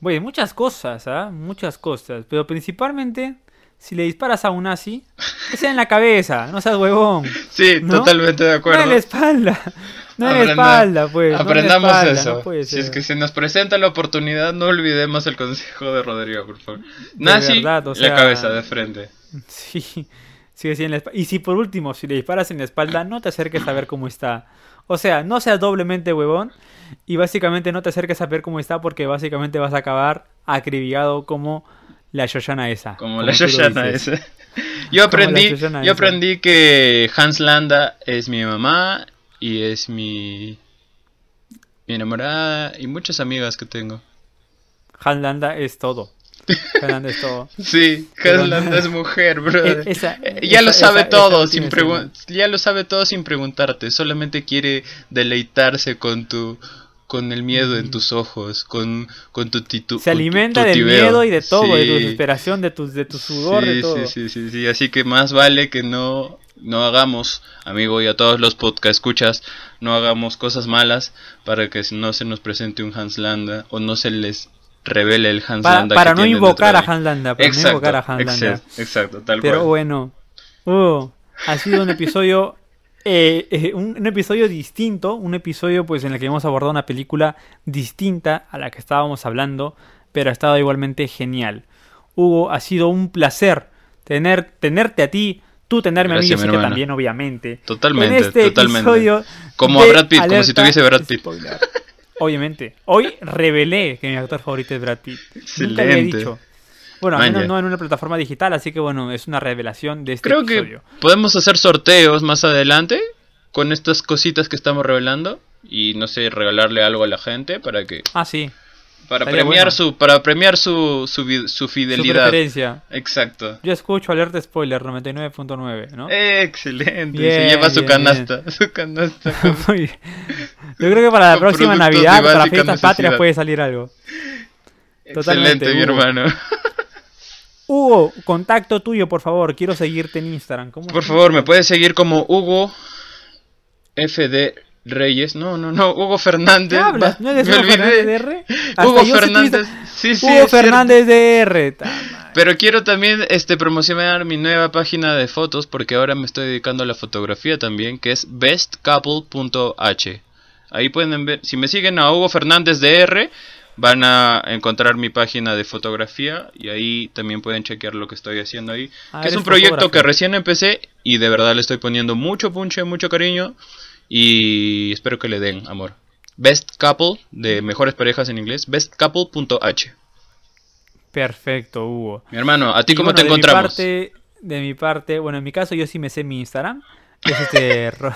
Bueno, muchas cosas, ¿ah? Muchas cosas. Pero principalmente, si le disparas a un nazi, que sea en la cabeza, no seas huevón. Sí, ¿No? totalmente de No acuerdo. en la espalda. No en la Aprenda- espalda, pues. la Aprendamos espalda, eso. no si es que se nos presenta la oportunidad, no olvidemos el consejo de Rodrigo, por favor. Nazi, verdad, o la sea- cabeza de frente. Sí, sí, sí, en la Y si por último, si le disparas en la espalda, no te acerques a ver cómo está. O sea, no seas doblemente huevón y básicamente no te acerques a ver cómo está porque básicamente vas a acabar acribillado como la Shoshana esa. Como la dices. esa. Yo aprendí, la yo aprendí que Hans Landa es mi mamá y es mi, mi enamorada y muchas amigas que tengo. Hanlanda es todo. Hanlanda es todo. Sí, Pero- Hans Landa es mujer, brother. E- esa- Eh, ya lo sabe esa- todo sin ya lo sabe todo sin preguntarte, solamente quiere deleitarse con tu con el miedo en tus ojos, con con tu titu Se alimenta del miedo y de todo, de tu desesperación, de tu, de tu sudor, de Sí, todo. sí, sí, sí, sí, así que más vale que no, no hagamos, amigo, y a todos los podcast escuchas, no hagamos cosas malas para que no se nos presente un Hans Landa o no se les revele el Hans Pa- Landa. para que no invocar a de- Hanlanda, para no Exacto, invocar a Hanlanda. exacto, exacto, tal Pero cual. bueno, uh, ha sido un episodio, eh, eh, un, un episodio distinto, un episodio pues en el que hemos abordado una película distinta a la que estábamos hablando, pero ha estado igualmente genial. Hugo, ha sido un placer tener, tenerte a ti, tú tenerme Gracias, a mí, yo sé que también, obviamente. Totalmente, en este totalmente. episodio Como a Brad Pitt, como si tuviese Brad Pitt. Obviamente. Hoy revelé que mi actor favorito es Brad Pitt. Nunca había Excelente. dicho. Bueno, al menos no en una plataforma digital, así que bueno, es una revelación de este Creo episodio. que podemos hacer sorteos más adelante con estas cositas que estamos revelando y no sé, regalarle algo a la gente para que Ah, sí. Para Estaría premiar bueno. su para premiar su su, su Su fidelidad. preferencia. Exacto. Yo escucho alerta spoiler 99.9, ¿no? Excelente. Bien, se lleva su bien, canasta, su canasta. con-. Yo creo que para la próxima Navidad, para fiestas patrias necesidad. puede salir algo. Totalmente, Excelente, mi Hugo. hermano. Hugo, contacto tuyo, por favor. Quiero seguirte en Instagram. ¿Cómo Por favor, me puedes seguir como Hugo FD Reyes. No, no, no, Hugo Fernández. ¿Qué hablas? ¿No eres Hugo. Fernández de R? Hugo Fernández. Sí, sí, Hugo. Fernández de R. Pero quiero también este promocionar mi nueva página de fotos porque ahora me estoy dedicando a la fotografía también, que es bestcouple.h. Ahí pueden ver, si me siguen a Hugo Fernández DR, van a encontrar mi página de fotografía y ahí también pueden chequear lo que estoy haciendo ahí. Ah, que es un proyecto fotógrafo. que recién empecé y de verdad le estoy poniendo mucho punche, mucho cariño y espero que le den amor. Best Couple, de mejores parejas en inglés, bestcouple.h. Perfecto, Hugo. Mi hermano, ¿a ti Y cómo bueno, te de encontramos? Mi parte, de mi parte, bueno, en mi caso yo sí me sé mi Instagram. Es este ro-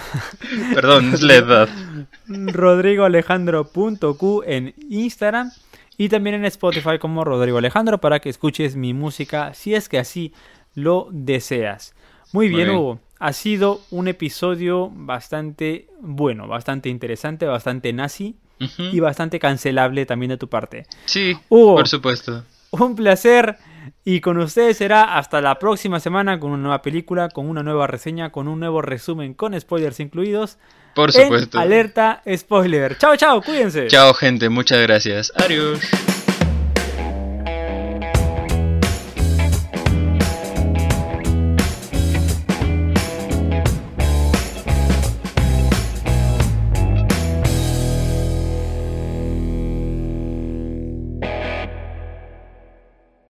Perdón, es la edad. rodrigoalejandro.q en Instagram y también en Spotify como Rodrigo Alejandro para que escuches mi música si es que así lo deseas. Muy Muy bien. Hugo. Ha sido un episodio bastante bueno, bastante interesante, bastante nazi y bastante cancelable también de tu parte. Sí, Hugo. por supuesto. Un placer y con ustedes será hasta la próxima semana con una nueva película, con una nueva reseña, con un nuevo resumen con spoilers incluidos. Por en supuesto. Alerta Spoiler. Chao, chao, cuídense. Chao, gente. Muchas gracias. Adiós.